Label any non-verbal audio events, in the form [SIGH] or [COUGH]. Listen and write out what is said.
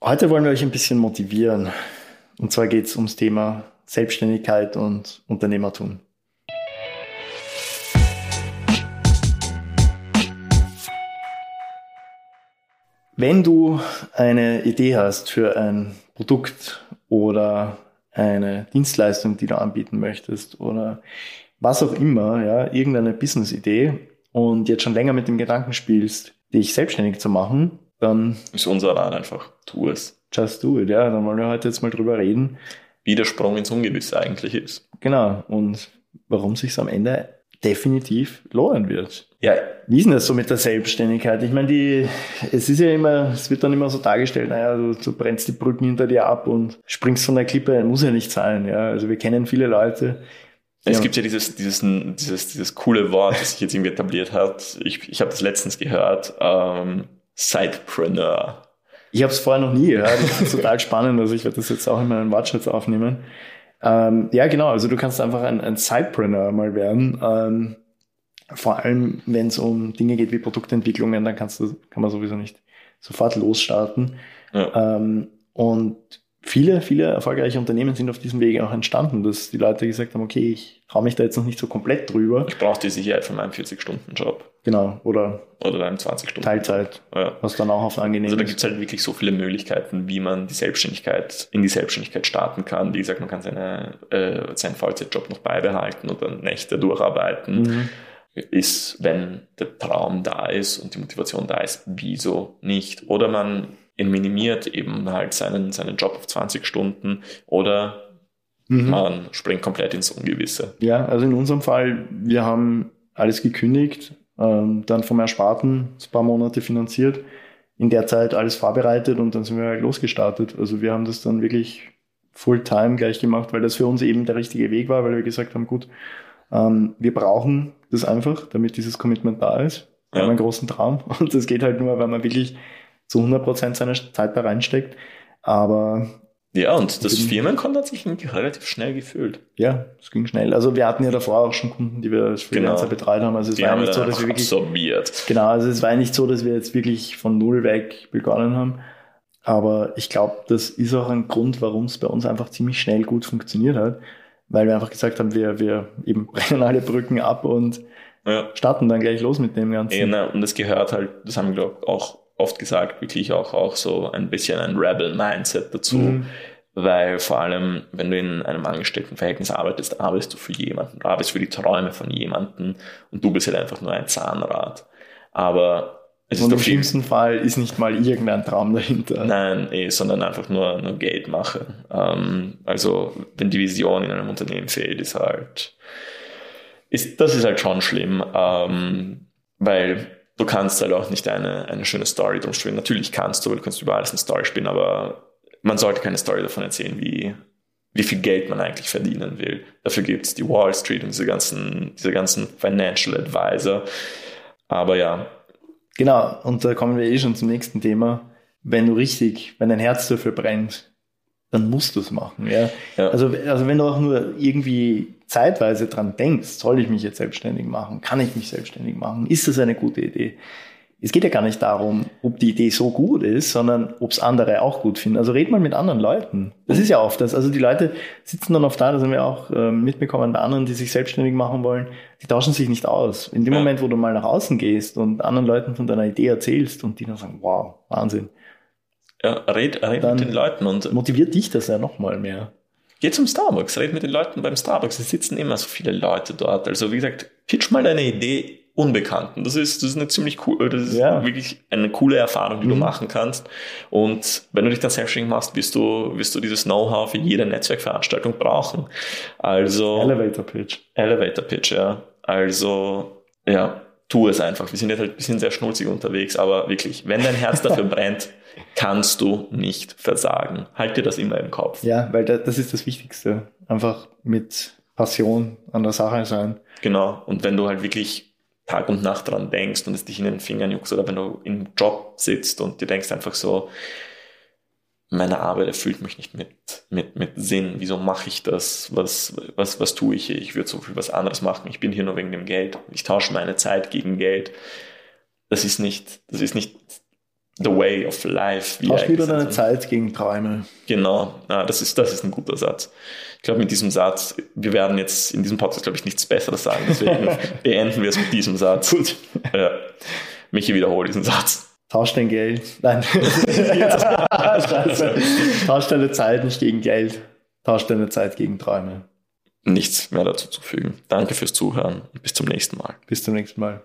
Heute wollen wir euch ein bisschen motivieren. Und zwar geht es ums Thema Selbstständigkeit und Unternehmertum. Wenn du eine Idee hast für ein Produkt oder eine Dienstleistung, die du anbieten möchtest oder was auch immer, ja, irgendeine Business-Idee und jetzt schon länger mit dem Gedanken spielst, dich selbstständig zu machen, dann ist unser Rat einfach, tu es. Just do it, ja. Dann wollen wir heute jetzt mal drüber reden. Wie der Sprung ins Ungewisse eigentlich ist. Genau. Und warum sich am Ende definitiv lohnen wird. Ja. Wie ist denn das so mit der Selbstständigkeit? Ich meine, die, es ist ja immer, es wird dann immer so dargestellt, naja, du, du brennst die Brücken hinter dir ab und springst von der Klippe, muss ja nicht sein, ja. Also wir kennen viele Leute. Es ja. gibt ja dieses, dieses, dieses, dieses coole Wort, das sich jetzt irgendwie etabliert hat. Ich, ich habe das letztens gehört, ähm, Sidepreneur. Ich habe es vorher noch nie gehört. Das ist total spannend. Also ich werde das jetzt auch in meinen Wortschatz aufnehmen. Ähm, ja, genau. Also du kannst einfach ein, ein Sidepreneur mal werden. Ähm, vor allem, wenn es um Dinge geht wie Produktentwicklungen, dann kannst du, kann man sowieso nicht sofort losstarten. Ja. Ähm, und viele, viele erfolgreiche Unternehmen sind auf diesem Weg auch entstanden, dass die Leute gesagt haben, okay, ich traue mich da jetzt noch nicht so komplett drüber. Ich brauche die Sicherheit von meinem 40-Stunden-Job. Genau, oder, oder einem 20-Stunden. Teilzeit, ja. was dann auch auf angenehm Also da gibt es halt wirklich so viele Möglichkeiten, wie man die Selbstständigkeit, in die Selbstständigkeit starten kann. Wie gesagt, man kann seine, äh, seinen Vollzeitjob noch beibehalten oder Nächte durcharbeiten. Mhm. Ist, wenn der Traum da ist und die Motivation da ist, wieso nicht? Oder man minimiert eben halt seinen, seinen Job auf 20 Stunden oder mhm. man springt komplett ins Ungewisse. Ja, also in unserem Fall, wir haben alles gekündigt, ähm, dann vom Ersparten ein paar Monate finanziert, in der Zeit alles vorbereitet und dann sind wir halt losgestartet. Also wir haben das dann wirklich Fulltime gleich gemacht, weil das für uns eben der richtige Weg war, weil wir gesagt haben, gut, ähm, wir brauchen das einfach, damit dieses Commitment da ist. Wir ja. haben einen großen Traum [LAUGHS] und das geht halt nur, weil man wirklich zu 100 Prozent seiner Zeit da reinsteckt. Aber ja, und das Firmenkonto hat sich relativ schnell gefühlt. Ja, es ging schnell. Also wir hatten ja davor auch schon Kunden, die wir als Freelancer genau. betreut haben. Also es die war nicht so, dass wir wirklich absorbiert. Genau, also es war nicht so, dass wir jetzt wirklich von null weg begonnen haben. Aber ich glaube, das ist auch ein Grund, warum es bei uns einfach ziemlich schnell gut funktioniert hat, weil wir einfach gesagt haben, wir, wir eben [LAUGHS] brennen alle Brücken ab und ja. starten dann gleich los mit dem Ganzen. Genau, und es gehört halt, das haben wir glaube auch oft gesagt, wirklich auch, auch so ein bisschen ein Rebel-Mindset dazu. Mhm. Weil vor allem, wenn du in einem Angestelltenverhältnis arbeitest, arbeitest du für jemanden, du arbeitest für die Träume von jemanden und du bist halt einfach nur ein Zahnrad. Aber es und im schlimmsten Fall ist nicht mal irgendein Traum dahinter. Nein, eh, sondern einfach nur, nur Geldmache. Ähm, also, wenn die Vision in einem Unternehmen fehlt, ist halt, ist, das ist halt schon schlimm, ähm, weil du kannst halt auch nicht eine, eine schöne Story drum spielen. Natürlich kannst du, weil du kannst über alles eine Story spielen, aber man sollte keine Story davon erzählen, wie, wie viel Geld man eigentlich verdienen will. Dafür gibt es die Wall Street und diese ganzen, diese ganzen Financial Advisor. Aber ja. Genau, und da kommen wir eh schon zum nächsten Thema. Wenn du richtig, wenn dein Herz dafür brennt, dann musst du es machen. Ja? ja? Also, also wenn du auch nur irgendwie zeitweise dran denkst, soll ich mich jetzt selbstständig machen? Kann ich mich selbstständig machen? Ist das eine gute Idee? Es geht ja gar nicht darum, ob die Idee so gut ist, sondern ob es andere auch gut finden. Also red mal mit anderen Leuten. Das ist ja oft das. Also die Leute sitzen dann oft da, das haben wir auch äh, mitbekommen bei anderen, die sich selbstständig machen wollen, die tauschen sich nicht aus. In dem ja. Moment, wo du mal nach außen gehst und anderen Leuten von deiner Idee erzählst und die dann sagen, wow, Wahnsinn, ja, red, red mit den Leuten und. Motiviert dich das ja nochmal mehr. Geh zum Starbucks, red mit den Leuten beim Starbucks. Es sitzen immer so viele Leute dort. Also, wie gesagt, pitch mal deine Idee Unbekannten. Das ist, das ist eine ziemlich cool, das ist ja. wirklich eine coole Erfahrung, die mhm. du machen kannst. Und wenn du dich dann selbstständig machst, wirst du, wirst du dieses Know-how für jede Netzwerkveranstaltung brauchen. Also. Elevator Pitch. Elevator Pitch, ja. Also, ja, tu es einfach. Wir sind jetzt halt ein bisschen sehr schnulzig unterwegs, aber wirklich, wenn dein Herz dafür [LAUGHS] brennt, kannst du nicht versagen. Halt dir das immer im Kopf. Ja, weil das ist das Wichtigste. Einfach mit Passion an der Sache sein. Genau. Und wenn du halt wirklich Tag und Nacht dran denkst und es dich in den Fingern juckst oder wenn du im Job sitzt und dir denkst einfach so, meine Arbeit erfüllt mich nicht mit, mit, mit Sinn. Wieso mache ich das? Was, was, was tue ich hier? Ich würde so viel was anderes machen. Ich bin hier nur wegen dem Geld. Ich tausche meine Zeit gegen Geld. Das ist nicht, das ist nicht the way of life. Tausch wieder deine Zeit gegen Träume. Genau, ja, das, ist, das ist ein guter Satz. Ich glaube, mit diesem Satz, wir werden jetzt in diesem Podcast, glaube ich, nichts Besseres sagen, deswegen [LAUGHS] beenden wir es mit diesem Satz. Gut. Ja. Michi, wiederhole diesen Satz. Tausch dein Geld. Nein. [LAUGHS] Tausch deine Zeit nicht gegen Geld. Tausch deine Zeit gegen Träume. Nichts mehr dazu zu fügen. Danke fürs Zuhören bis zum nächsten Mal. Bis zum nächsten Mal.